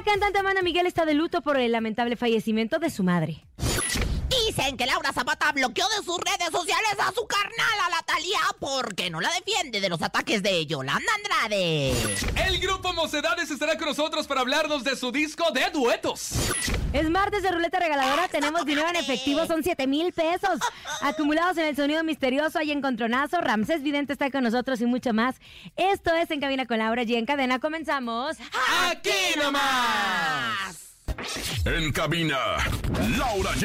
La cantante Amanda Miguel está de luto por el lamentable fallecimiento de su madre. Dicen que Laura Zapata bloqueó de sus redes sociales a su carnal, a la Talía, porque no la defiende de los ataques de Yolanda Andrade. El grupo Mocedades estará con nosotros para hablarnos de su disco de duetos. Es martes de ruleta regaladora, tenemos dinero en efectivo, son 7 mil pesos. Acumulados en el sonido misterioso, hay encontronazo, Ramsés Vidente está con nosotros y mucho más. Esto es En Cabina con Laura y en cadena comenzamos. ¡Aquí nomás! En cabina, Laura G.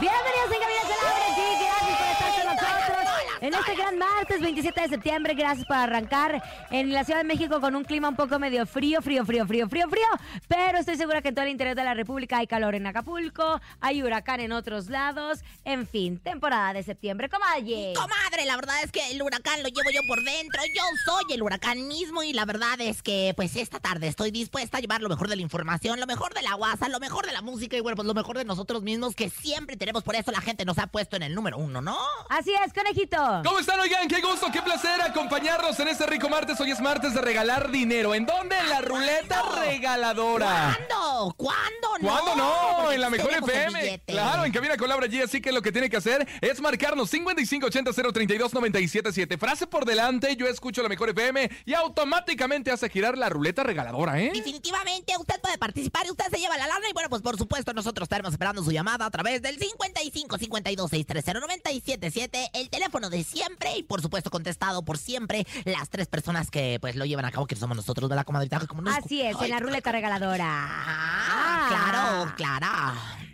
Bienvenidos en Cabina con Laura G, gracias por estar con nosotros. En este gran martes 27 de septiembre, gracias por arrancar en la Ciudad de México con un clima un poco medio frío, frío, frío, frío, frío, frío. Pero estoy segura que en todo el interior de la República hay calor en Acapulco, hay huracán en otros lados. En fin, temporada de septiembre. Comadre. Comadre, la verdad es que el huracán lo llevo yo por dentro. Yo soy el huracán mismo y la verdad es que pues esta tarde estoy dispuesta a llevar lo mejor de la información, lo mejor de la guasa, lo mejor de la música y bueno, pues lo mejor de nosotros mismos que siempre tenemos. Por eso la gente nos ha puesto en el número uno, ¿no? Así es, conejito. ¿Cómo están, oigan? Qué gusto, qué placer acompañarnos en este rico martes. Hoy es martes de regalar dinero. ¿En dónde? En la ruleta regaladora. ¿Cuándo? ¿Cuándo no? ¿Cuándo no? Porque En la mejor FM. Claro, en cabina con Laura G. Así que lo que tiene que hacer es marcarnos 5580-032-977. Frase por delante, yo escucho la mejor FM y automáticamente hace girar la ruleta regaladora, ¿eh? Definitivamente usted puede participar y usted se lleva la lana y bueno, pues por supuesto nosotros estaremos esperando su llamada a través del 55 52 630 977, el teléfono de siempre y por supuesto contestado por siempre las tres personas que pues lo llevan a cabo que somos nosotros de la comadrita como nos Así es, en la ruleta regaladora. Ah, claro, claro.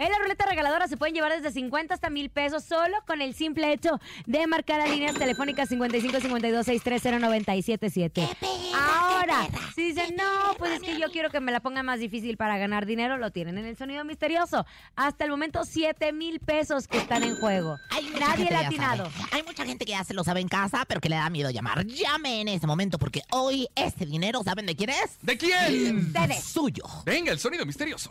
En la ruleta regaladora se pueden llevar desde 50 hasta mil pesos solo con el simple hecho de marcar a líneas telefónicas 55 52 630 977. Ahora, si dicen, no, pues es que yo quiero que me la pongan más difícil para ganar dinero, lo tienen en el sonido misterioso. Hasta el momento, 7 mil pesos que están en juego. Nadie ha que ya atinado. sabe. Hay mucha gente que ya se lo sabe en casa, pero que le da miedo llamar. Llame en ese momento porque hoy este dinero, ¿saben de quién es? ¿De quién? Ustedes. Suyo. Venga, el sonido misterioso.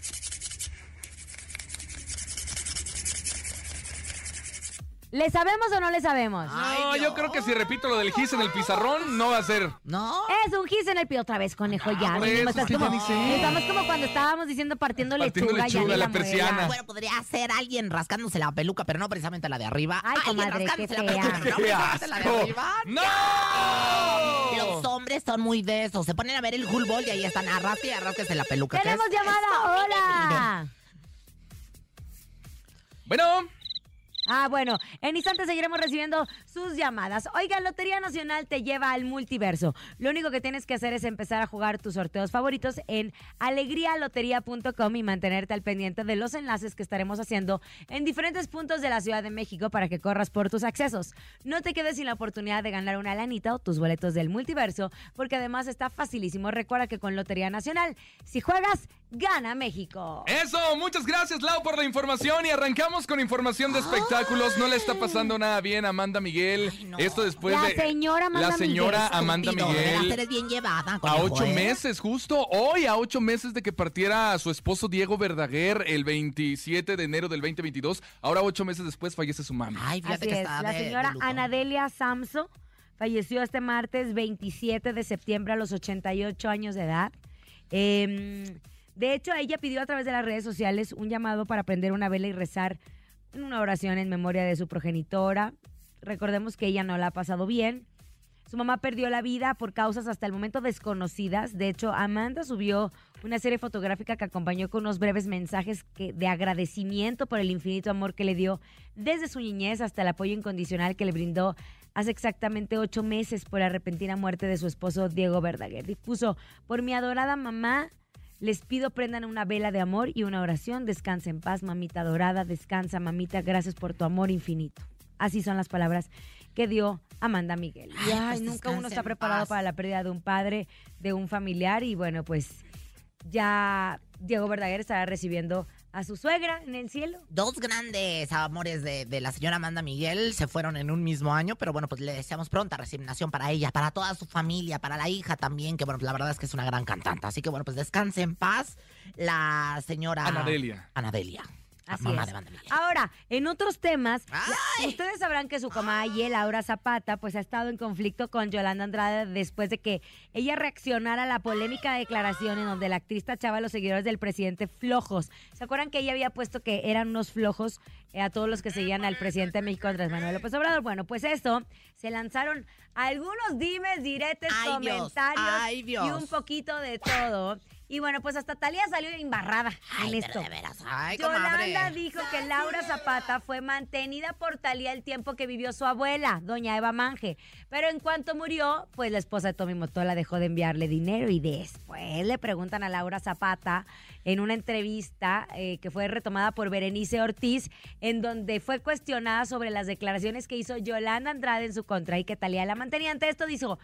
¿Le sabemos o no le sabemos? No, yo creo que si repito lo del gis en el pizarrón, no va a ser. No. Es un gis en el pie otra vez, conejo, ya. por mínimo, eso, estás que como, ya ni sé. estamos como cuando estábamos diciendo partiendo, Partiendo lechuga, lechuga, ya ni la muela. persiana. Bueno, podría ser alguien rascándose la peluca, pero no precisamente la de arriba. Ay, Alguien comadre, rascándose qué la peluca, pero no ¡Qué precisamente la de asco! arriba. ¡No! Los hombres son muy de eso. Se ponen a ver el Hulbol y ahí están arrasque y arrásquese la peluca. ¿Qué ¡Tenemos es? llamada! ¡Hola! Bueno, Ah, bueno, en instantes seguiremos recibiendo sus llamadas. Oiga, Lotería Nacional te lleva al multiverso. Lo único que tienes que hacer es empezar a jugar tus sorteos favoritos en alegrialotería.com y mantenerte al pendiente de los enlaces que estaremos haciendo en diferentes puntos de la Ciudad de México para que corras por tus accesos. No te quedes sin la oportunidad de ganar una lanita o tus boletos del multiverso, porque además está facilísimo. Recuerda que con Lotería Nacional, si juegas, gana México. eso, muchas gracias Lau por la información y arrancamos con información de espectáculos. No le está pasando nada bien a Amanda Miguel. Ay, no. Esto después La de señora Amanda la señora Miguel, Amanda Miguel. eres bien llevada. A ocho ¿eh? meses, justo hoy, a ocho meses de que partiera su esposo Diego Verdaguer el 27 de enero del 2022. Ahora, ocho meses después, fallece su mamá. Ay, fíjate Así que es, está la de- de señora. Anadelia Samso falleció este martes 27 de septiembre a los 88 años de edad. Eh, de hecho, ella pidió a través de las redes sociales un llamado para prender una vela y rezar una oración en memoria de su progenitora. Recordemos que ella no la ha pasado bien. Su mamá perdió la vida por causas hasta el momento desconocidas. De hecho, Amanda subió una serie fotográfica que acompañó con unos breves mensajes de agradecimiento por el infinito amor que le dio desde su niñez hasta el apoyo incondicional que le brindó hace exactamente ocho meses por la repentina muerte de su esposo Diego Verdaguer. Y puso, por mi adorada mamá, les pido prendan una vela de amor y una oración. Descansa en paz, mamita dorada. Descansa, mamita. Gracias por tu amor infinito. Así son las palabras que dio Amanda Miguel. Y, Ay, ay, pues nunca uno está preparado paz. para la pérdida de un padre, de un familiar. Y bueno, pues ya Diego Verdaguer estará recibiendo a su suegra en el cielo. Dos grandes amores de, de la señora Amanda Miguel se fueron en un mismo año, pero bueno, pues le deseamos pronta resignación para ella, para toda su familia, para la hija también, que bueno, pues la verdad es que es una gran cantante. Así que bueno, pues descanse en paz la señora Anadelia. Anadelia. Así mamá es. de Amanda Miguel. Ahora, en otros temas, Ay. ustedes sabrán que su comadre, Laura Zapata, pues ha estado en conflicto con Yolanda Andrade después de que ella reaccionara a la polémica declaración en donde la actriz tachaba a los seguidores del presidente flojos. ¿Se acuerdan que ella había puesto que eran unos flojos eh, a todos los que seguían al presidente de México, Andrés Manuel López Obrador? Bueno, pues eso, se lanzaron algunos dimes, diretes, Ay, Dios. comentarios Ay, Dios. y un poquito de todo. Y bueno, pues hasta Talía salió embarrada Ay, en pero esto. de veras. Ay, Yolanda comadre. dijo que Laura Zapata fue mantenida por Talía el tiempo que vivió su abuela, doña Eva Manje. Pero en cuanto murió, pues la esposa de Tommy Motola dejó de enviarle dinero y después le preguntan a Laura Zapata en una entrevista eh, que fue retomada por Berenice Ortiz, en donde fue cuestionada sobre las declaraciones que hizo Yolanda Andrade en su contra y que Talía la mantenía. Ante esto dijo...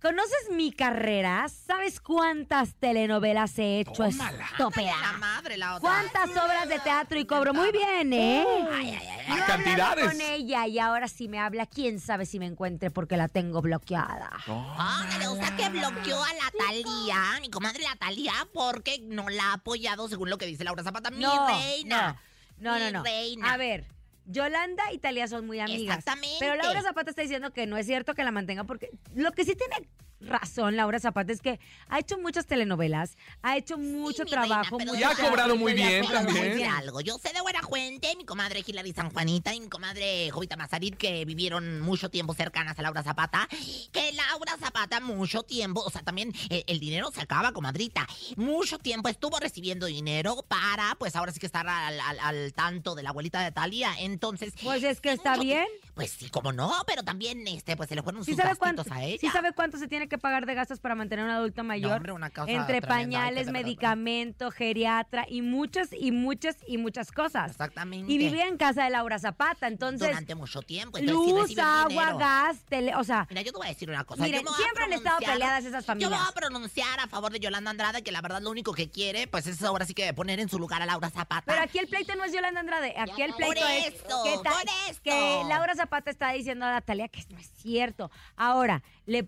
¿Conoces mi carrera? ¿Sabes cuántas telenovelas he hecho? Tómala. Estúpida. La madre, la otra. ¿Cuántas obras de teatro y cobro? Muy bien, ¿eh? Ay, ay, ay, Yo cantidades. con ella y ahora si me habla, quién sabe si me encuentre porque la tengo bloqueada. Ándale, o sea que bloqueó a la Talía, mi comadre la Talía, porque no la ha apoyado según lo que dice Laura Zapata, mi No, reina. No, no, Mi no. reina. A ver, Yolanda y Talía son muy amigas. Exactamente. Pero Laura Zapata está diciendo que no es cierto que la mantenga porque lo que sí tiene razón Laura Zapata es que ha hecho muchas telenovelas, ha hecho mucho trabajo. reina, Y ha cobrado muy bien también. algo. Yo sé de buena fuente, mi comadre Hilary San Juanita y mi comadre Jovita Mazarit, que vivieron mucho tiempo cercanas a Laura Zapata, que Laura Zapata mucho tiempo, o sea, también eh, el dinero se acaba, comadrita. Mucho tiempo estuvo recibiendo dinero para, pues ahora sí que estar al, al- al tanto de la abuelita de Talía. Entonces. Pues es que está bien. Pues sí, como no, pero también, este, pues se le fueron ¿Sí sus sabe, gastitos cuánto, a ella. ¿Sí sabe cuánto se tiene que pagar de gastos para mantener a un adulto mayor? hombre, una cosa Entre tremenda, pañales, qué de verdad. medicamento, geriatra y muchas y muchas y muchas cosas. Exactamente. Y vivía en casa de Laura Zapata, entonces durante mucho tiempo. luz, agua, gas, tele, o sea, Mira, yo te voy a decir una cosa. Miren, yo siempre han estado peleadas esas Yo familias. voy a pronunciar a favor de Yolanda Andrade, que la verdad lo único que quiere, pues es ahora sí que poner en su lugar a Laura Zapata. pero aquí el pleito no es Yolanda Andrade, aquí el Por pleito es eso, que, ta- por eso. que Laura Zapata está diciendo a Natalia que no es cierto. Ahora, le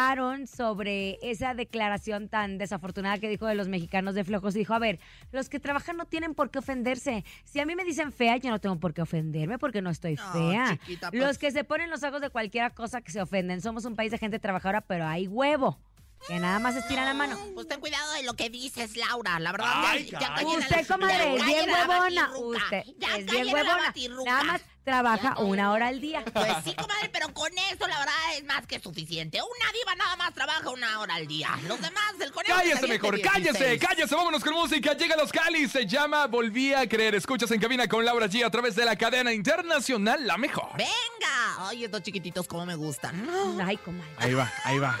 preguntaron sobre esa declaración tan desafortunada que dijo de los mexicanos de flojos. Dijo, a ver, los que trabajan no tienen por qué ofenderse. Si a mí me dicen fea, yo no tengo por qué ofenderme porque no estoy No, fea. chiquita, pues. Los que se ponen los ojos de cualquier cosa que se ofenden. Somos un país de gente trabajadora, pero hay huevo. Que nada más estiran la mano. Pues ten cuidado de lo que dices, Laura. La verdad, Ay, ya, ya Usted, comadre, ya es bien huevona. Usted Ya es bien huevona. Nada más trabaja una hora al día. Pues sí, comadre, pero con eso la verdad es más que suficiente. Una diva nada más trabaja una hora al día. Los demás, el conejo. Cállese se mejor, cállese, 16. cállese, vámonos con música. Llega los Cali, se llama Volví a creer. Escuchas en cabina con Laura G a través de la cadena internacional La Mejor. Venga. Ay, estos chiquititos como me gustan. Ay, comadre. Ahí va, ahí va.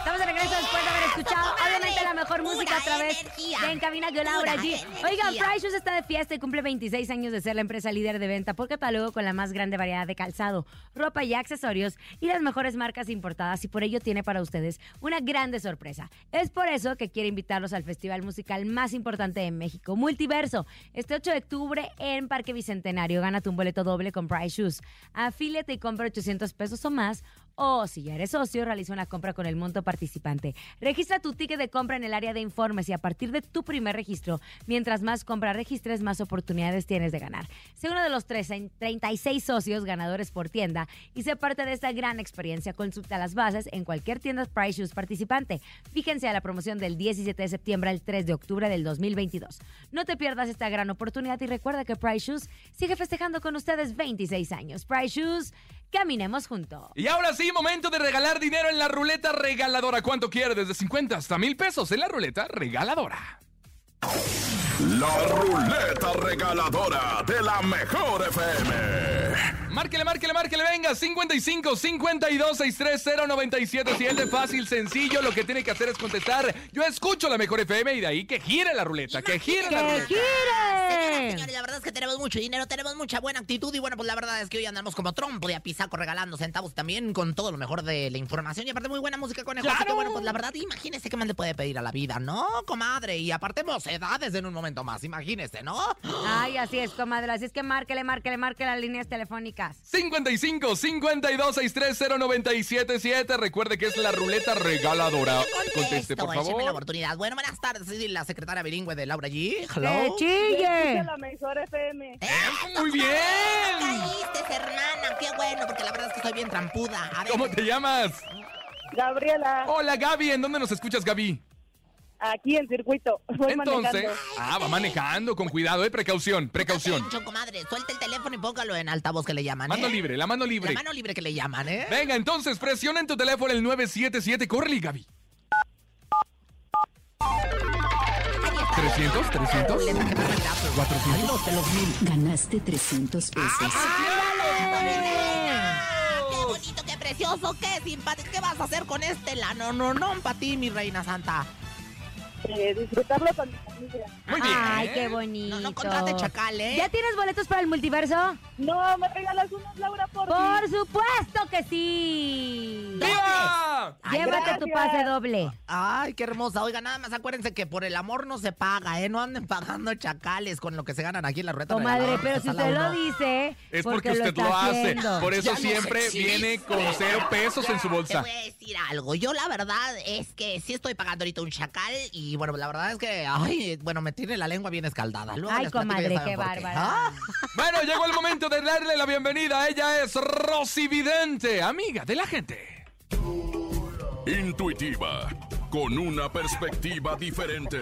Estamos de regreso después de haber escuchado, obviamente, la mejor música a través energía. de En Cabina con Laura G. Oigan, Price Shoes está de fiesta y cumple 26 años de ser la empresa líder de venta por catálogo con la más grande variedad de calzado, ropa y accesorios y las mejores marcas importadas y por ello tiene para ustedes una grande sorpresa. Es por eso que quiere invitarlos al festival musical más importante de México, Multiverso, este 8 de octubre en Parque Bicentenario. Gánate un boleto doble con Price Shoes. Afíliate y compra 800 pesos o más o si ya eres socio, realiza una compra con el monto participante. Registra tu ticket de compra en el área de informes y a partir de tu primer registro, mientras más compra registres, más oportunidades tienes de ganar. Sé uno de los 13 36 socios ganadores por tienda y sé parte de esta gran experiencia. Consulta las bases en cualquier tienda Price Shoes participante. Fíjense a la promoción del 17 de septiembre al 3 de octubre del 2022. No te pierdas esta gran oportunidad y recuerda que Price Shoes sigue festejando con ustedes 26 años. Price Shoes, caminemos juntos. Y ahora sí, momento de regalar dinero en la ruleta regaladora. ¿Cuánto quiere? Desde 50 hasta mil pesos en la ruleta regaladora. La ruleta regaladora de la mejor FM. Márquele, márquele, márquele, venga. 55 52 630 977. Fácil, sencillo. Lo que tiene que hacer es contestar. Yo escucho la mejor FM y de ahí que gire la ruleta. Que gire la ¡Que ruleta. Señoras, gire! señores, la verdad es que tenemos mucho dinero, tenemos mucha buena actitud y bueno, pues la verdad es que hoy andamos como trompo de apisaco regalando centavos también con todo lo mejor de la información y aparte muy buena música conejo. Así que ¡Claro! bueno, pues la verdad, imagínese qué más le puede pedir a la vida, ¿no, comadre? Y aparte mocedades en un momento más, imagínese, ¿no? Ay, así es, comadre. Así es que márquele, márquele, márquele las líneas telefónicas. 55 52 630 977. Recuerde que es la ruleta regaladora. Conteste, por écheme la favor. oportunidad. Bueno, buenas tardes, soy la secretaria bilingüe de Laura G. ¡Que Hello. chille! la mejor FM. ¡Eso, muy bien! Caíste, hermana, qué bueno, porque la verdad es que soy bien trampuda. ¿Cómo te llamas? Gabriela, Hola, Gaby. ¿En dónde nos escuchas, Gaby? Aquí en circuito. Voy Entonces, manejando. ah, va manejando con cuidado, eh, precaución, precaución. Mucho, comadre. Suelta el teléfono y póngalo en altavoz que le llaman, Mano ¿eh? libre, la mano libre. La mano libre que le llaman, ¿eh? Venga, entonces presiona en tu teléfono el 977. Córrele, Gaby. Ahí está. 300, 300. Le saqué más gratis. 400. de los mil. Ganaste 300 pesos. Ah, ¡Qué bonito, qué precioso, qué simpático! ¿Qué vas a hacer con este lano? No, no, para ti, mi reina santa. Eh, disfrutarlo con mi familia. Muy bien. Ay, qué bonito. No, no contrate chacal, ¿eh? ¿Ya tienes boletos para el multiverso? No, me regalas unos, Laura, por, Por supuesto que sí. ¡Viva! Ay, Llévate tu pase doble. Ay, qué hermosa. Oiga, nada más acuérdense que por el amor no se paga, ¿eh? No anden pagando chacales con lo que se ganan aquí en la rueda. Comadre, pero si usted lo dice, Es porque, usted lo, hace. haciendo. Por eso Ya no siempre viene con cero pesos en su Te bolsa. voy a decir algo. Yo la verdad es que sí estoy pagando ahorita un chacal y bueno, la verdad es que, ay, bueno, me tiene la lengua bien escaldada. Luego Ay, comadre, qué. bárbara. Ah, Bueno, llegó el momento de darle la bienvenida. Ella es Rosy Vidente, amiga de la gente. Intuitiva, con una perspectiva diferente.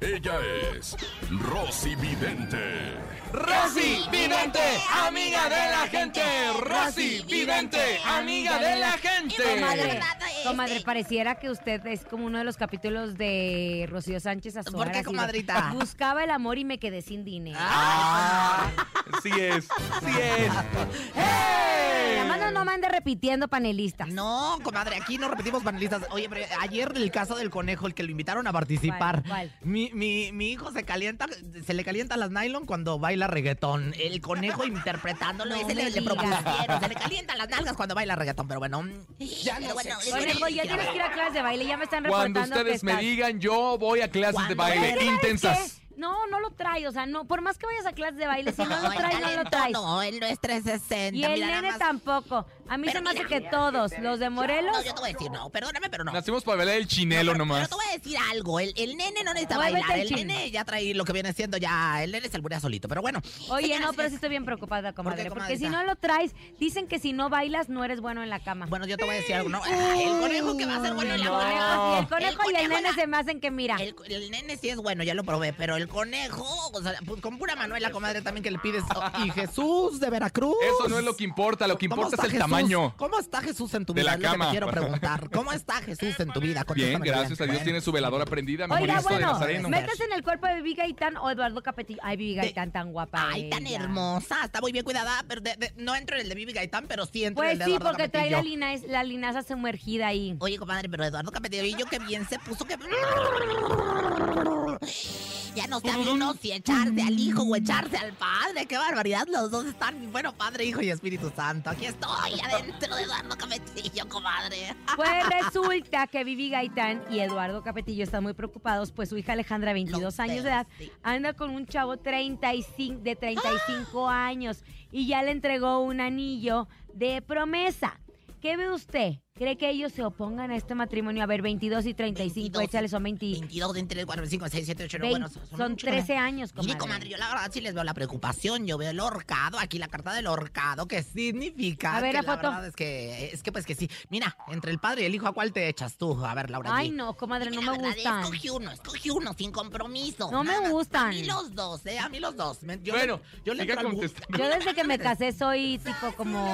Ella es Rosy Vidente. Rosy Vidente, amiga de la gente. Rosy Vidente, amiga de la gente. Comadre, este- comadre, pareciera que usted es como uno de los capítulos de Rocío Sánchez Azuara. ¿Por qué, comadrita? Buscaba el amor y me quedé sin dinero. Ah, sí es, sí es. La mano no me ande repitiendo panelistas. No, comadre, aquí no repetimos panelistas. Oye, pero ayer el caso del conejo, el que lo invitaron a participar. ¿Cuál, cuál? Mi, mi, mi hijo se calienta, se le calienta las nylon cuando baila reggaetón. El conejo interpretándolo, No ese le, me le digas. propusieron. Se le calientan las nalgas cuando baila reggaetón, pero bueno. Ya no bueno, Conejo, ya tienes que ir a clases de baile. Ya me están Cuando reportando que ustedes me estás- digan, yo voy a clases de Cuando baile ¿Sabes intensas. No, no lo trae, o sea, no, por más que vayas a clases de baile, si no lo traes, no lo traes. No, él no es 360. Y el nene más- tampoco. A mí Pero se me hace mira. que todos, los de Morelos, No, yo te voy a decir, no, perdóname, pero no. Nacimos para bailar el chinelo pero, nomás. Pero te voy a decir algo, el, el nene no necesita Muévete bailar, el nene ya trae lo que viene siendo ya, el nene se alburea solito, pero bueno. Oye, señoras no, pero sí estoy bien preocupada, comadre. qué, porque si no lo traes, dicen que si no bailas, no eres bueno en la cama. Bueno, yo te voy a decir algo, no, ay, el conejo que va a ser bueno en la cama. y el conejo y el nene se me hacen que mira. El, el nene sí es bueno, ya lo probé, pero el conejo, o sea, pues, con pura Manuela, comadre, también que le pides. oh, y Jesús de Veracruz. Eso no es lo que importa, lo que ¿Cómo importa es el Jesús? tamaño. ¿Cómo está Jesús en tu De vida? la Es lo que cama. te quiero preguntar. ¿Cómo está Jesús en tu vida? Bien, gracias a Dios Bueno. tiene su veladora prendida, mi Oiga, de bueno, Nazareno. métase en el cuerpo de Vivi Gaitán o Eduardo Capetillo. Ay, Vivi De- Gaitán tan guapa. Ay, tan hermosa, está muy bien cuidada, pero de- de- no entro en el de Vivi Gaitán, pero sí entro en Pues el de sí, Eduardo porque trae la, Capetillo. lina, la linaza sumergida ahí. Oye, comadre, pero Eduardo Capetillo, que bien se puso que... No sabe uno si echarse al hijo o echarse al padre. ¡Qué barbaridad! Los dos están, bueno, Padre, Hijo y Espíritu Santo. Aquí estoy, adentro de Eduardo Capetillo, comadre. Pues resulta que Vivi Gaitán y Eduardo Capetillo están muy preocupados, pues su hija Alejandra, 22 Los años de edad, sí. anda con un chavo 35, de 35 años y ya le entregó un anillo de promesa. ¿Qué ve usted? ¿Cree que ellos se opongan a este matrimonio? A ver, 22 y 35, 22, échale, son 20, 22, 23, 4, 5, 6, 7, 8, 9, 20, bueno, son, son muchos, 13 ¿verdad? años, Mire, comadre. comadre, yo la verdad sí les veo la preocupación. Yo veo el horcado, aquí la carta del horcado, ¿qué significa? A ver, que la foto. verdad es que, es que pues que sí. Mira, entre el padre y el hijo, ¿a cuál te echas tú? A ver, Laura. Ay, G. no, comadre, no me la gustan. Escogí uno, escogí uno, sin compromiso. No me nada. gustan. A mí los dos, ¿eh? A mí los dos. Me- yo Bueno, yo le. Yo desde que me casé soy tipo como...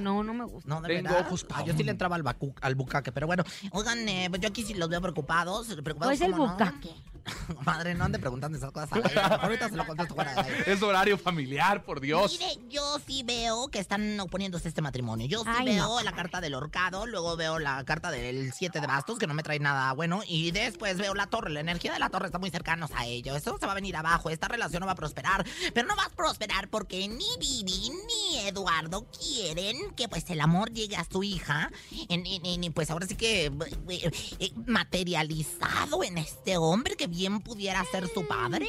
No, no me gusta. No, de Tengo verdad. ojos Ah, yo sí le entraba al, bacu- al bucaque, pero bueno. Oigan, eh, pues yo aquí sí los veo preocupados. preocupados ¿Cuál es el ¿cómo no? bucaque? Madre, no ande preguntando esas cosas. al aire. Ahorita se lo contesto fuera aire. Es horario familiar, por Dios. Mire, yo sí veo que están oponiéndose a este matrimonio. Yo sí Ay, veo no. la carta del horcado, luego veo la carta del 7 de bastos, que no me trae nada bueno, y después veo la torre. La energía de la torre está muy cercanos a ello. Eso se va a venir abajo. Esta relación no va a prosperar. Pero no va a prosperar porque ni Vivi ni Eduardo quieren que pues el amor llegue a su hija. En, en- en- pues ahora sí que eh, eh, materializado en este hombre que bien pudiera ser su padre.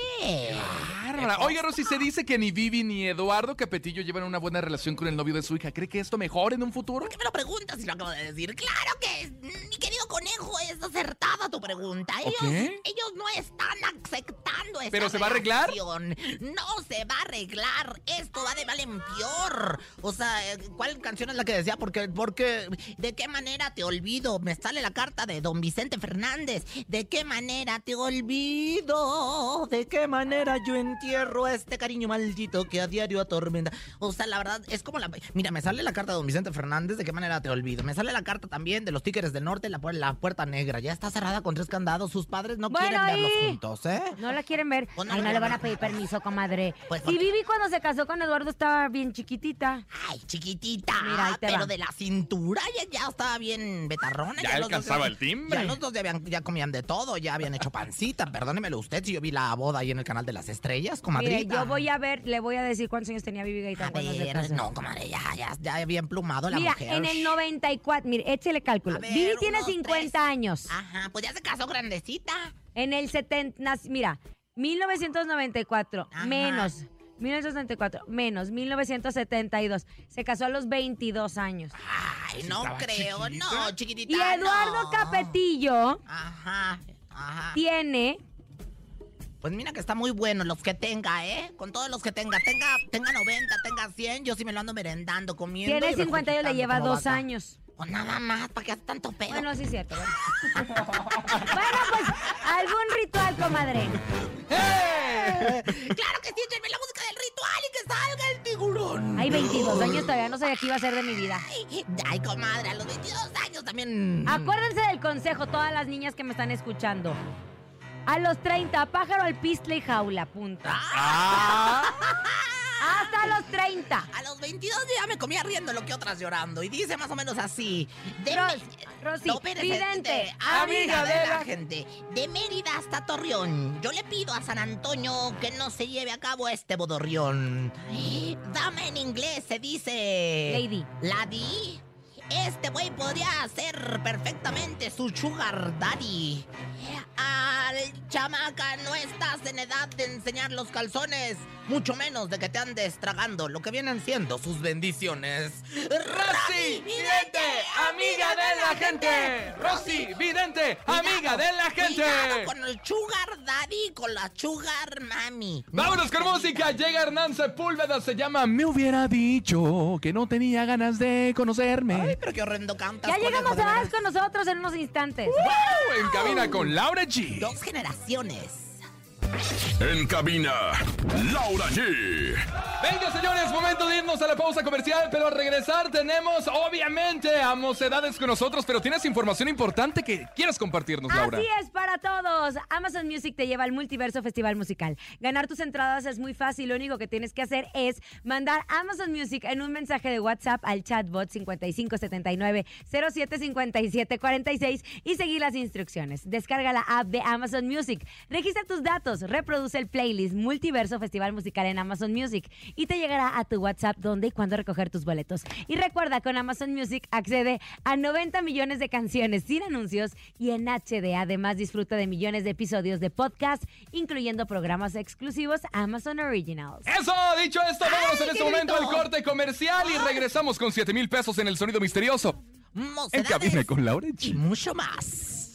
Oiga, Rosy, se dice que ni Vivi ni Eduardo Capetillo llevan una buena relación con el novio de su hija. ¿Cree que esto mejore en un futuro? ¿Por qué me lo preguntas si lo acabo de decir? Claro que, es- mi querido conejo, es acertada tu pregunta. Ellos, ellos no están aceptando esta ¿Pero se va a arreglar? No se va a arreglar. Esto va de mal en peor. O sea, eh, ¿cuál canción es la que decía? Porque, porque, ¿de qué manera te olvido? Me sale la carta de don Vicente Fernández. ¿De qué manera te olvido? ¿De qué manera yo entierro a este cariño maldito que a diario atormenta? O sea, la verdad, es como la... Mira, me sale la carta de don Vicente Fernández, ¿de qué manera te olvido? Me sale la carta también de los Tigres del Norte, la, pu- la puerta negra. Ya está cerrada con tres candados. Sus padres no Bueno, quieren verlos y- juntos, ¿eh? No la quieren ver. Pues no Ay, no le van a pedir permiso, comadre. Pues, y porque- Vivi cuando se casó con Eduardo estaba bien chiquitita. Ay, chiquitita, Mira, ahí te pero va. de la cintura ya, ya estaba bien betarrona. Ya los dos alcanzaba ya- el timbre. Ya los dos ya, habían- ya comían de todo, ya habían hecho pancita. Perdónemelo usted si yo vi la boda ahí en el canal de las estrellas, comadrita. Mire, yo voy a ver, le voy a decir cuántos años tenía Vivi Gaitán A ver, no, comadre, ya, ya, ya había emplumado la Mira, mujer. en el 94, mire, échele cálculo. Ver, Vivi tiene uno, 50 tres. años. Ajá, pues ya se casó grandecita. En el 70, nac- mira, 1994 Ajá. menos 1994 menos 1972. Se casó a los 22 años. Ay, no creo, chiquitita. no, chiquitita. Y Eduardo no. Capetillo Ajá, ajá. tiene Pues mira que está muy bueno los que tenga, ¿eh? Con todos los que tenga. Tenga, tenga 90, tenga 100. Yo sí me lo ando merendando, comiendo. tiene y 50 años, le lleva dos vaca. años. Pues nada más, ¿para qué hace tanto pedo? Bueno, sí es cierto. Bueno, Bueno, pues algún ritual, comadre. claro que sí, échenme la música y que salga el tiburón. Hay 22 años todavía no sabía qué iba a ser de mi vida. Ay, ay, comadre, a los 22 años también. Acuérdense del consejo, todas las niñas que me están escuchando. A los 30, pájaro al pistle y jaula, punto. Ah, 22 yo ya me comía riendo lo que otras llorando. Y dice más o menos así. De Ros- Rosy, No, vidente, de- amiga de la gente. De Mérida hasta Torreón. Yo le pido a San Antonio que no se lleve a cabo este bodorrión. Dama en inglés se dice. Lady. Lady. Este güey podría ser perfectamente su sugar daddy. Al chamaca, no estás en edad de enseñar los calzones, mucho menos de que te andes tragando lo que vienen siendo sus bendiciones. Rosy Vidente, amiga de la gente. Rosy Vidente, amiga de la gente. Con el sugar daddy, con la sugar mami. Vámonos con música. Llega Hernán Sepúlveda. Se llama Me hubiera dicho que no tenía ganas de conocerme. Ay, pero qué horrendo cantas. Ya llegamos a con nosotros en unos instantes. En cabina con Laura G. Dos generaciones. En cabina, Laura G. Venga, señores, momento de irnos a la pausa comercial, pero al regresar tenemos, obviamente, a Mocedades con nosotros, pero tienes información importante que quieres compartirnos, Laura. Así es para todos. Amazon Music te lleva al Multiverso Festival Musical. Ganar tus entradas es muy fácil. Lo único que tienes que hacer es mandar Amazon Music en un mensaje de WhatsApp al chatbot 5579 075746 y seguir las instrucciones. Descarga la app de Amazon Music. Registra tus datos. Reproduce el playlist Multiverso Festival Musical en Amazon Music y te llegará a tu WhatsApp dónde y cuándo recoger tus boletos. Y recuerda, con Amazon Music accede a 90 millones de canciones sin anuncios y en HD. Además, disfruta de millones de episodios de podcast, incluyendo programas exclusivos Amazon Originals. Eso, dicho esto, vámonos en este momento grito. al corte comercial y regresamos con 7 mil pesos en el sonido misterioso. En cabina con Laura y mucho más.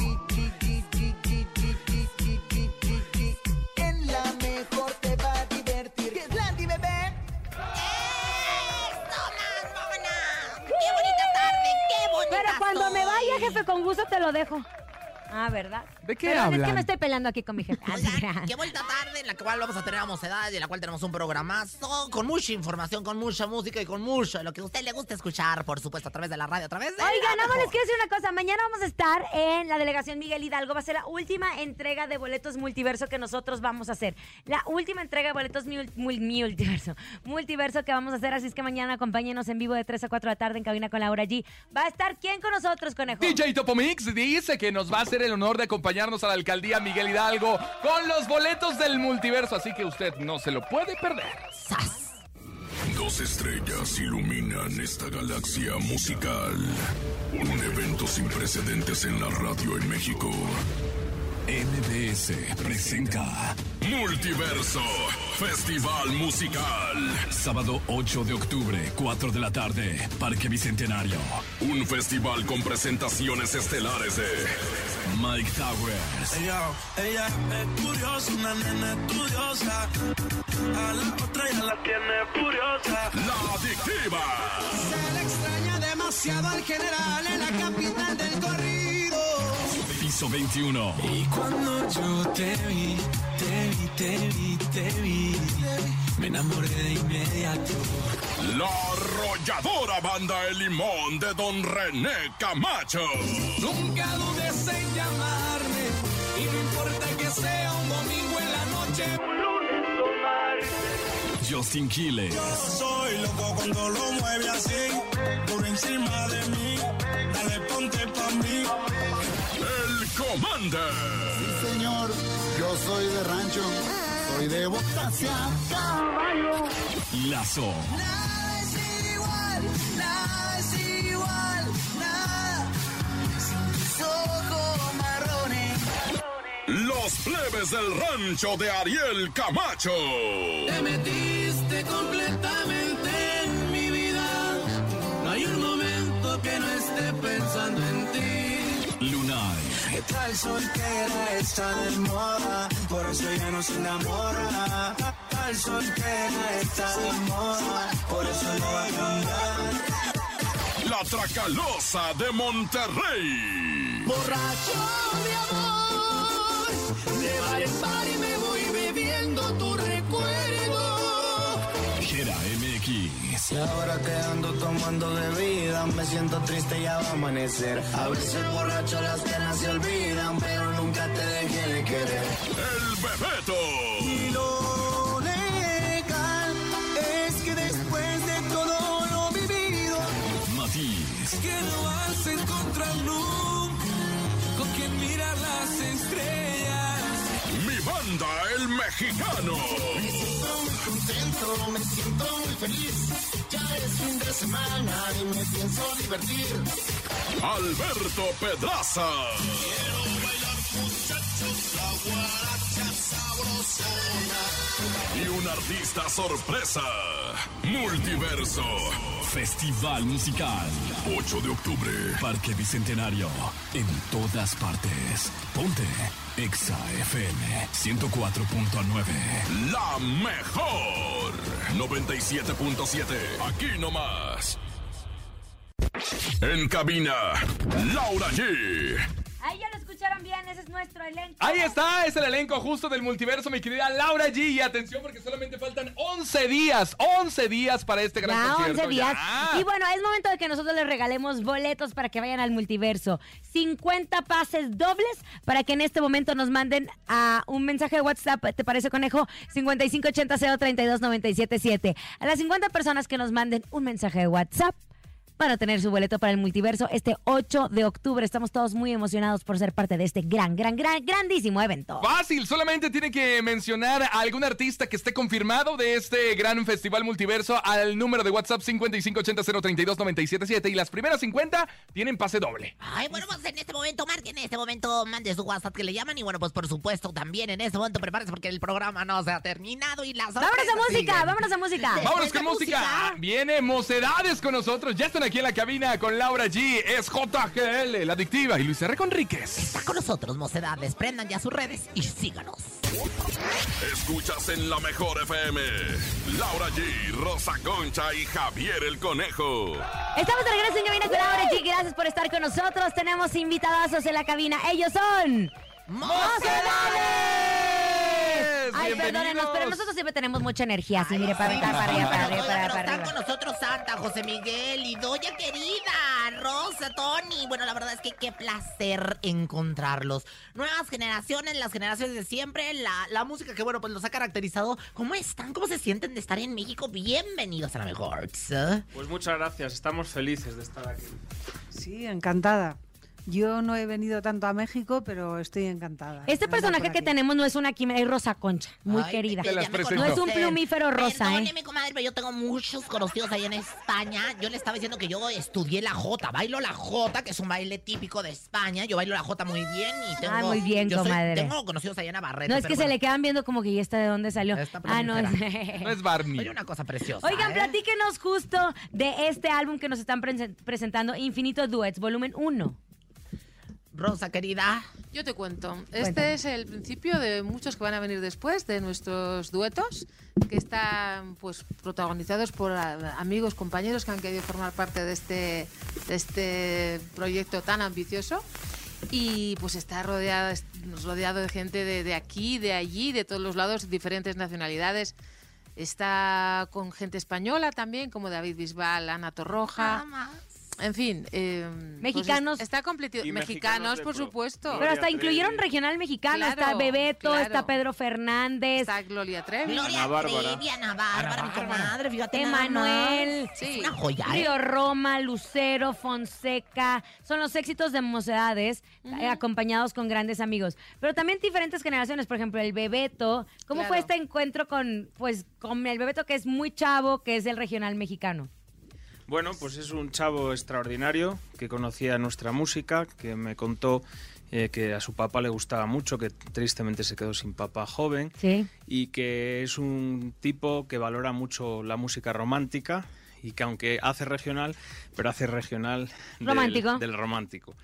jefe, con gusto te lo dejo. Ah, ¿verdad? ¿De qué Perdón, Es que hablan? me estoy peleando aquí con mi jefe. Ah, qué bonita tarde en la cual vamos a tener a Mocedad y en la cual tenemos un programazo con mucha información, con mucha música y con mucho lo que a usted le gusta escuchar, por supuesto, a través de la radio, a través de. Oigan, vamos, les quiero decir una cosa. Mañana vamos a estar en la delegación Miguel Hidalgo. Va a ser la última entrega de boletos multiverso que nosotros vamos a hacer. La última entrega de boletos mul- mul- multiverso. Multiverso que vamos a hacer. Así es que mañana acompáñenos en vivo de 3 a 4 de la tarde en cabina con Laura G. ¿Va a estar quién con nosotros, conejo? DJ Topomix dice que nos va a hacer el honor de acompañarnos a la alcaldía Miguel Hidalgo con los boletos del multiverso, así que usted no se lo puede perder. ¡Sas! Dos estrellas iluminan esta galaxia musical. Un evento sin precedentes en la radio en México. MBS presenta Multiverso, Festival Musical. sábado 8 de octubre, 4 de la tarde, Parque Bicentenario. Un festival con presentaciones estelares de Mike Towers, Ella, ella es curiosa, una nena estudiosa. A la otra ya la tiene furiosa. La Adictiva. Se le extraña demasiado al general en la capital del corrido. Piso 21. Y cuando yo te vi, te vi, te vi, te vi, me enamoré de inmediato. La arrolladora banda El Limón de Don René Camacho. Nunca dudes en llamarme, y no importa que sea un domingo en la noche, un lunes o martes. Justin Quiles, Soy loco cuando lo mueve así, por encima de mí, dale ponte pa' mí. Commander. Señor, yo soy de rancho, soy de Botacia. Lazo, Nada es igual, nada es igual, nada. Sin tus ojos marrones. Los plebes del rancho de Ariel Camacho. Te metiste completamente Lunay, Está soltera, está de moda, por eso ella no se enamora. Tal soltera, está de moda, por eso no va a cambiar. La Tracalosa de Monterrey. Borracho de amor, de bar en bar y me Si ahora que ando tomando bebida, me siento triste, ya va a amanecer. A veces borracho las penas se olvidan, pero nunca te dejé de querer. El Bebeto. Y lo legal es que después de todo lo vivido, Matiz. Que no vas a encontrar nunca con quien mirar las estrellas mexicano. Me siento muy contento, me siento muy feliz. Ya es fin de semana y me pienso divertir. Alberto Pedraza. Y un artista sorpresa. Multiverso. Festival musical. 8 de octubre. Parque Bicentenario. En todas partes. Ponte. Exa FM 104.9. La mejor. 97.7. Aquí nomás. En cabina, Laura G. Ahí nuestro elenco. Ahí está, es el elenco justo del multiverso, mi querida Laura G. Y atención porque solamente faltan 11 días, 11 días para este gran Ya, concierto. 11 días. ya. Y bueno, es momento de que nosotros les regalemos boletos para que vayan al multiverso. 50 pases dobles para que en este momento nos manden a un mensaje de WhatsApp, ¿te parece, conejo? 5580-032-977. A las 50 personas que nos manden un mensaje de WhatsApp van a tener su boleto para el multiverso este 8 de octubre. Estamos todos muy emocionados por ser parte de este gran, gran, gran, grandísimo evento. Fácil, solamente tiene que mencionar a algún artista que esté confirmado de este gran festival multiverso al número de WhatsApp 5580-032-977 y las primeras 50 tienen pase doble. Ay, bueno, pues en este momento, marquen en este momento, mande su WhatsApp que le llaman. Y bueno, pues por supuesto, también en este momento prepárese porque el programa no se ha terminado y las Vámonos a música, siguen. vámonos a música. Vámonos con música. música. Viene Mocedades con nosotros. Ya están aquí en la cabina con Laura G. Es JGL, la adictiva, y Luis R. Conríquez. Está con nosotros, mocedades. Prendan ya sus redes y síganos. Escuchas en la mejor FM. Laura G, Rosa Concha y Javier el Conejo. Estamos de regreso en cabina con Laura G. Gracias por estar con nosotros. Tenemos invitadazos en la cabina. Ellos son... ¡Mocedades! Ay, perdónenos, pero nosotros siempre tenemos mucha energía. Así, mire, para para para arriba, para, Pero para están con nosotros Santa, José Miguel y Doña querida, Rosa, Tony. Bueno, la verdad es que qué placer encontrarlos. Nuevas generaciones, las generaciones de siempre, la, la música que, bueno, pues los ha caracterizado. ¿Cómo están? ¿Cómo se sienten de estar en México? Bienvenidos a la mejor. Pues muchas gracias, estamos felices de estar aquí. Sí, encantada. Yo no he venido tanto a México, pero estoy encantada. Este personaje que tenemos no es una quimera, es Rosa Concha, muy Ay, querida. Te las. No es un plumífero rosa, ¿eh? Perdóneme, comadre, pero yo tengo muchos conocidos ahí en España. Yo le estaba diciendo que yo estudié la Jota. Bailo la Jota, que es un baile típico de España. Yo bailo la Jota muy bien y tengo... Ah, muy bien, yo soy- comadre. tengo conocidos allá en Navarrete. No es que se le quedan viendo como que ya está de dónde salió. Esta Ah, no es. No es Barney. Oye, una cosa preciosa. Oigan, ¿eh? platíquenos justo de este álbum que nos están presen- presentando, Infinito Duets, volumen 1. Rosa, querida. Yo te cuento. Cuéntame. Este es el principio de muchos que van a venir después, de nuestros duetos, que están pues protagonizados por a- amigos, compañeros que han querido formar parte de este, de este proyecto tan ambicioso. Y pues está rodeado, rodeado de gente de, de aquí, de allí, de todos los lados, diferentes nacionalidades. Está con gente española también, como David Bisbal, Ana Torroja. En fin. eh, Mexicanos. es- está completito. Mexicanos, por pro- supuesto. Pero hasta incluyeron regional mexicano. Claro, está Bebeto, claro. está Pedro Fernández, Está Gloria Trevi. Gloria Ana Bárbara. Trevi, Ana Bárbara, mi comadre, fíjate Emanuel, más. Sí. Es una joya, ¿eh? Río Roma, Lucero, Fonseca. Son los éxitos de Mocedades, eh, acompañados con grandes amigos. Pero también diferentes generaciones. Por ejemplo, el Bebeto. ¿Cómo fue este encuentro con, pues, con el Bebeto, que es muy chavo, que es el regional mexicano? Bueno, pues es un chavo extraordinario que conocía nuestra música, que me contó eh, que a su papá le gustaba mucho, que tristemente se quedó sin papá joven, Sí. y que es un tipo que valora mucho la música romántica y que aunque hace regional, pero hace regional del- Romántico. Del, romántico.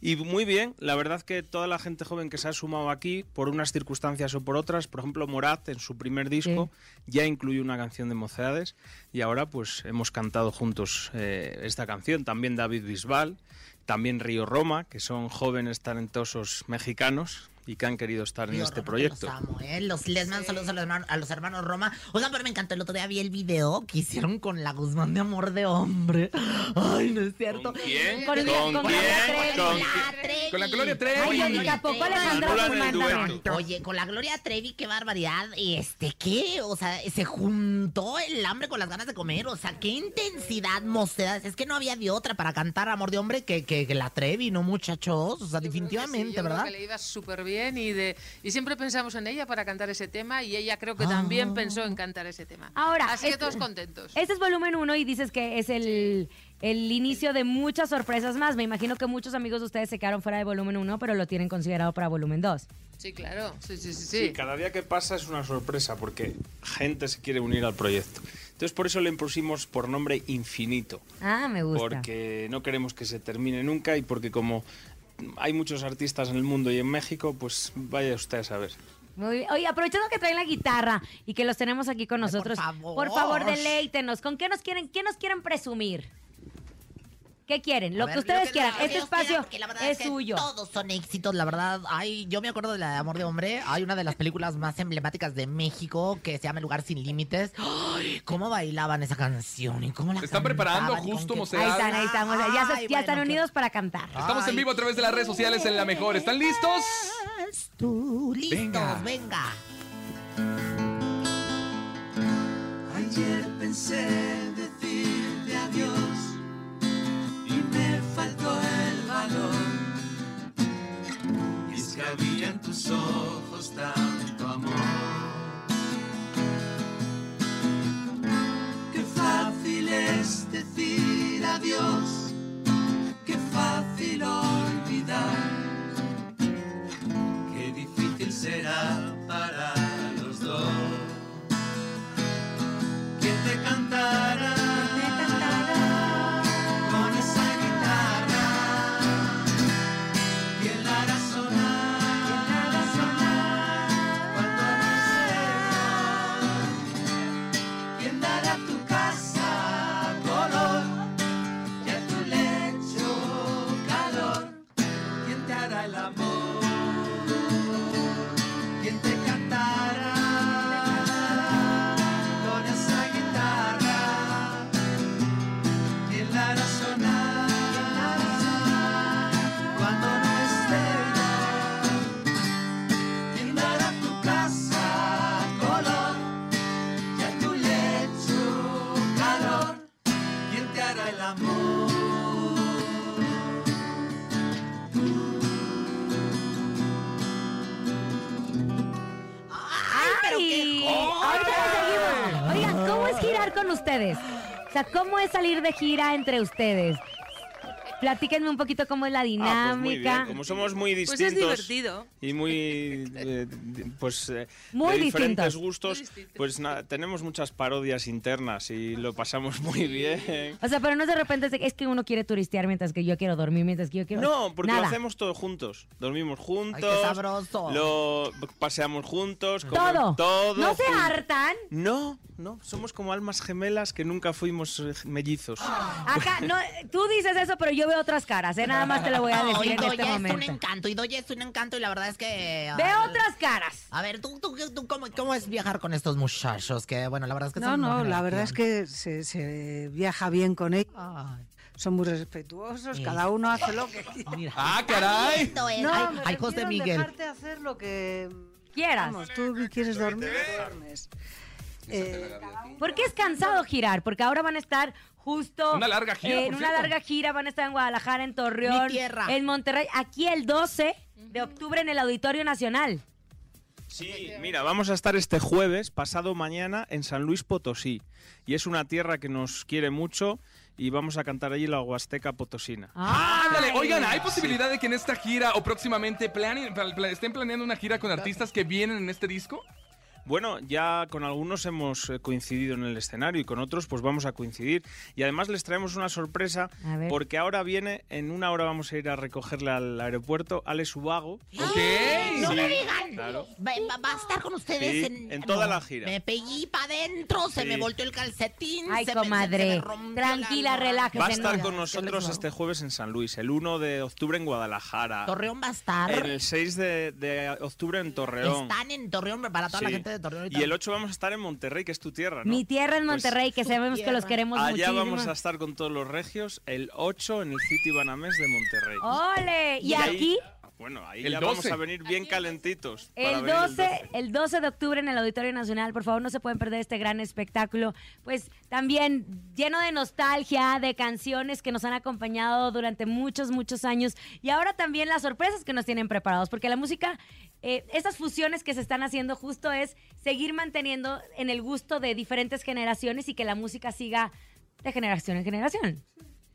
Y muy bien, la verdad que toda la gente joven que se ha sumado aquí, por unas circunstancias o por otras, por ejemplo, Morat en su primer disco ya incluyó una canción de Mocedades y ahora pues hemos cantado juntos eh, esta canción. También David Bisbal, también Río Roma, que son jóvenes talentosos mexicanos y que han querido estar en este proyecto. Los amo, ¿eh? Los, les mando saludos a los, hermanos, a los hermanos Roma. Oigan, pero me encantó. El otro día vi el video que hicieron con la Guzmán de Amor de Hombre. Ay, no es cierto. ¿Con quién? Con- ¿Con, con quién? Trevi. ¿Con la quién? Trevi. Con la Gloria Trevi. Oye, ¿y a poco Alejandra Anulan el Guzmán dueto. también? Oye, con la Gloria Trevi, qué barbaridad. Este, ¿qué? O sea, se juntó el hambre con las ganas de comer. O sea, qué intensidad, mocedades. Es que no había de otra para cantar Amor de Hombre que, que, que la Trevi, ¿no, muchachos? O sea, Yo creo que sí, definitivamente, creo ¿verdad? que le iba súper bien también y de y siempre pensamos en ella para cantar ese tema y ella creo que también pensó en cantar ese tema. Ahora, así que todos contentos. Este es volumen 1 y dices que es el, el inicio de muchas sorpresas más. Me imagino que muchos amigos de ustedes se quedaron fuera de volumen 1, pero lo tienen considerado para volumen 2. Sí, claro. Sí, sí, sí, Sí, sí. cada día que pasa es una sorpresa porque gente se quiere unir al proyecto. Entonces por eso le pusimos por nombre Infinito, Ah, me gusta. porque no queremos que se termine nunca y porque como hay muchos artistas en el mundo y en México, pues vaya usted a saber. Muy bien. Oye, aprovechando que traen la guitarra y que los tenemos aquí con nosotros, favor. por favor, deleítenos. ¿Con qué nos quieren, qué nos quieren presumir? ¿Qué quieren? Lo que ustedes lo quieran. Este espacio quieran, porque la verdad es que suyo. Todos son éxitos, la verdad. Ay, yo me acuerdo de la de Amor de Hombre. Hay una de las películas más emblemáticas de México que se llama El Lugar Sin Límites. Ay, ¿Cómo bailaban esa canción? ¿Y cómo la Se están preparando justo, Mocedad. Ahí están, ahí están. o sea, ya se- Ay, ya están bueno, unidos para cantar. Estamos en vivo a través de las redes sociales en La Mejor. ¿Están listos? Tú, listos, Venga. venga. Ayer pensé decirte había qué. Oigan, ¿cómo es girar con ustedes? O sea, ¿cómo es salir de gira entre ustedes? Platíquenme un poquito cómo es la Ah, pues muy bien. dinámica. Como somos muy Pues es distintos divertido. y muy eh, pues eh, Muy de diferentes distintos. gustos, pues nada, tenemos muchas parodias internas y lo pasamos muy bien. O sea, pero no es de repente es que uno quiere turistear mientras que yo quiero dormir, mientras que yo quiero... No, porque Nada. lo hacemos todos juntos. Dormimos juntos. Ay, qué sabroso. Lo paseamos juntos. Todo. comemos todo. ¿No se hartan? No, no. Somos como almas gemelas que nunca fuimos eh, mellizos. Acá, no, tú dices eso, pero yo veo otras caras, ¿eh? Nada más te lo voy a No, decir y en este es un momento. encanto, y Doya es un encanto, y la verdad es que... Veo ah, otras caras. A ver, ¿tú, tú, tú cómo, cómo es viajar con estos muchachos? Que, bueno, la verdad es que No, son no, la verdad es que se, se viaja bien con ellos. Ay, Son muy respetuosos, Sí. cada uno hace lo que quiere. mira. ¡Ah, caray! No, me ay, José Miguel. dejarte hacer lo que Quieras. Vamos, tú quieres dormir, duermes. Eh, ¿Por qué es cansado girar? Porque ahora van a estar justo Una larga gira, en por una cierto. larga gira, van a estar en Guadalajara, en Torreón, Mi tierra. en Monterrey, aquí el 12 de octubre en el Auditorio Nacional. Sí, mira, vamos a estar este jueves, pasado mañana, en San Luis Potosí. Y es una tierra que nos quiere mucho y vamos a cantar allí la Huasteca Potosina. Ándale, Ay. oigan, ¿hay posibilidad de que en esta gira o próximamente estén planeando una gira con artistas que vienen en este disco? Bueno, ya con algunos hemos eh, coincidido en el escenario y con otros pues vamos a coincidir. Y además les traemos una sorpresa porque ahora viene, en una hora vamos a ir a recogerle al aeropuerto, Alex Ubago. Ok. ¡No Sí, me digan! claro. Va, va- va a estar con ustedes Sí, en... en toda la gira. Me pegué para adentro, se Sí. me volteó el calcetín. Ay, se me- se- se comadre, me tranquila, la- relájese. Va a estar no. con nosotros este jueves en San Luis, el 1 de octubre en Guadalajara, Torreón va a estar. el 6 de, de octubre en Torreón. Están en Torreón, para toda la gente de Torreón. Y el 8 vamos a estar en Monterrey, que es tu tierra, ¿no? Mi tierra en Pues Monterrey, que sabemos que los queremos Allá muchísimo. vamos a estar con todos los regios el 8 en el City Banamés de Monterrey. ¡Ole! Y Y ahí- aquí, Bueno, ahí El ya vamos 12. a venir bien calentitos. para El venir 12, el 12 de octubre en el Auditorio Nacional, por favor, no se pueden perder este gran espectáculo. Pues también lleno de nostalgia, de canciones que nos han acompañado durante muchos, muchos años. Y ahora también las sorpresas que nos tienen preparados, porque la música, eh, estas fusiones que se están haciendo justo es seguir manteniendo en el gusto de diferentes generaciones y que la música siga de generación en generación.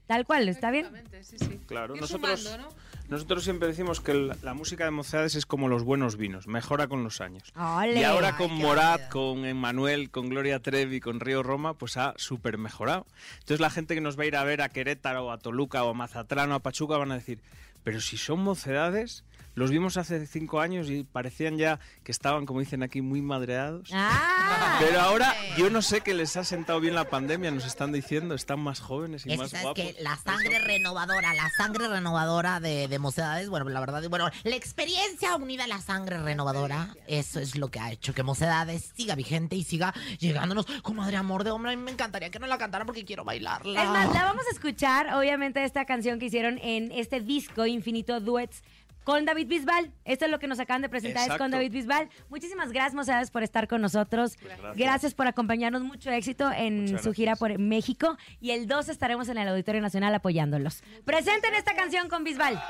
Tal cual, ¿está bien? Sí, sí. Claro, Ir nosotros, sumando, ¿no? nosotros siempre decimos que la, la música de Mocedades es como los buenos vinos, mejora con los años. ¡Ole! Y ahora con Morat, con Emmanuel, con Gloria Trevi, con Río Roma, pues ha súper mejorado. Entonces la gente que nos va a ir a ver a Querétaro, a Toluca, o a Mazatlán, o a Pachuca van a decir, pero si son mocedades, los vimos hace cinco años y parecían ya que estaban, como dicen aquí, muy madreados. Ah. Pero ahora yo no sé que les ha sentado bien la pandemia, nos están diciendo, están más jóvenes y Es, más ¿sabes guapos. qué? La sangre renovadora, la sangre renovadora de, de Mocedades, bueno, la verdad, bueno, la experiencia unida a la sangre renovadora, eso es lo que ha hecho que Mocedades siga vigente y siga llegándonos con madre amor de hombre. A mí me encantaría que no la cantaran porque quiero bailarla. Es más, la vamos a escuchar, obviamente, esta canción que hicieron en este disco Infinito Duets con David Bisbal. Esto es lo que nos acaban de presentar, es con. David Bisbal. Muchísimas gracias, Mozades, por estar con nosotros. Gracias. Gracias por acompañarnos. Mucho éxito en su gira por México. Y el 2 estaremos en el Auditorio Nacional apoyándolos. Presenten esta canción con Bisbal.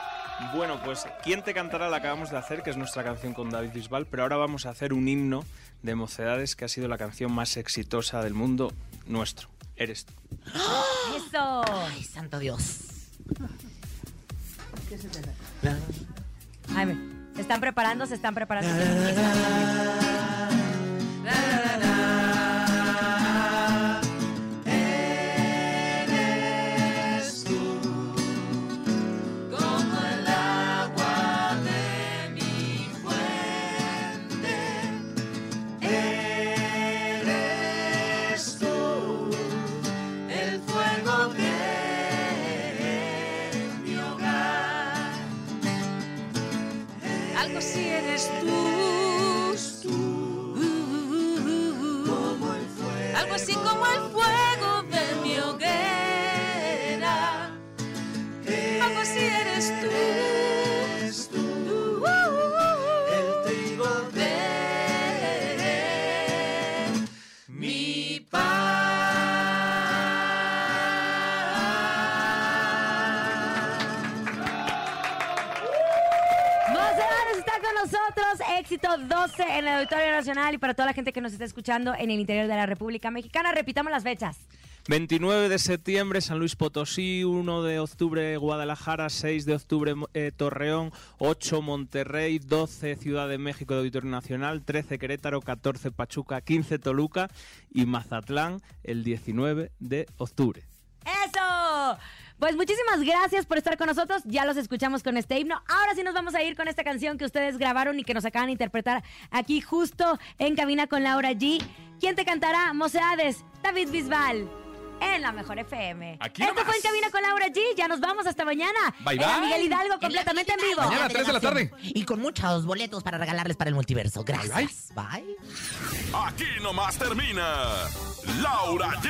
Bueno, pues ¿Quién te cantará? la acabamos de hacer, que es nuestra canción con David Bisbal, pero ahora vamos a hacer un himno de Mocedades que ha sido la canción más exitosa del mundo nuestro. Eres tú. Eso. Ay, santo Dios. Ay, ve, se están preparando, se están preparando. Éxito 12 en el Auditorio Nacional y para toda la gente que nos está escuchando en el interior de la República Mexicana. Repitamos las fechas. 29 de septiembre San Luis Potosí, 1 de octubre Guadalajara, 6 de octubre eh, Torreón, 8 Monterrey, 12 Ciudad de México de Auditorio Nacional, 13 Querétaro, 14 Pachuca, 15 Toluca y Mazatlán el 19 de octubre. ¡Eso! Pues muchísimas gracias por estar con nosotros. Ya los escuchamos con este himno. Ahora sí nos vamos a ir con esta canción que ustedes grabaron y que nos acaban de interpretar aquí justo en cabina con Laura G. ¿Quién te cantará? Mocedades, David Bisbal. En la mejor FM. Aquí Esto nomás. fue en cabina con Laura G. Ya nos vamos hasta mañana. Bye, bye. Miguel Hidalgo En completamente en Miguel vivo. Mañana a 3 de la tarde. Y con muchos boletos para regalarles para el multiverso. Gracias. Bye. Aquí nomás termina Laura G,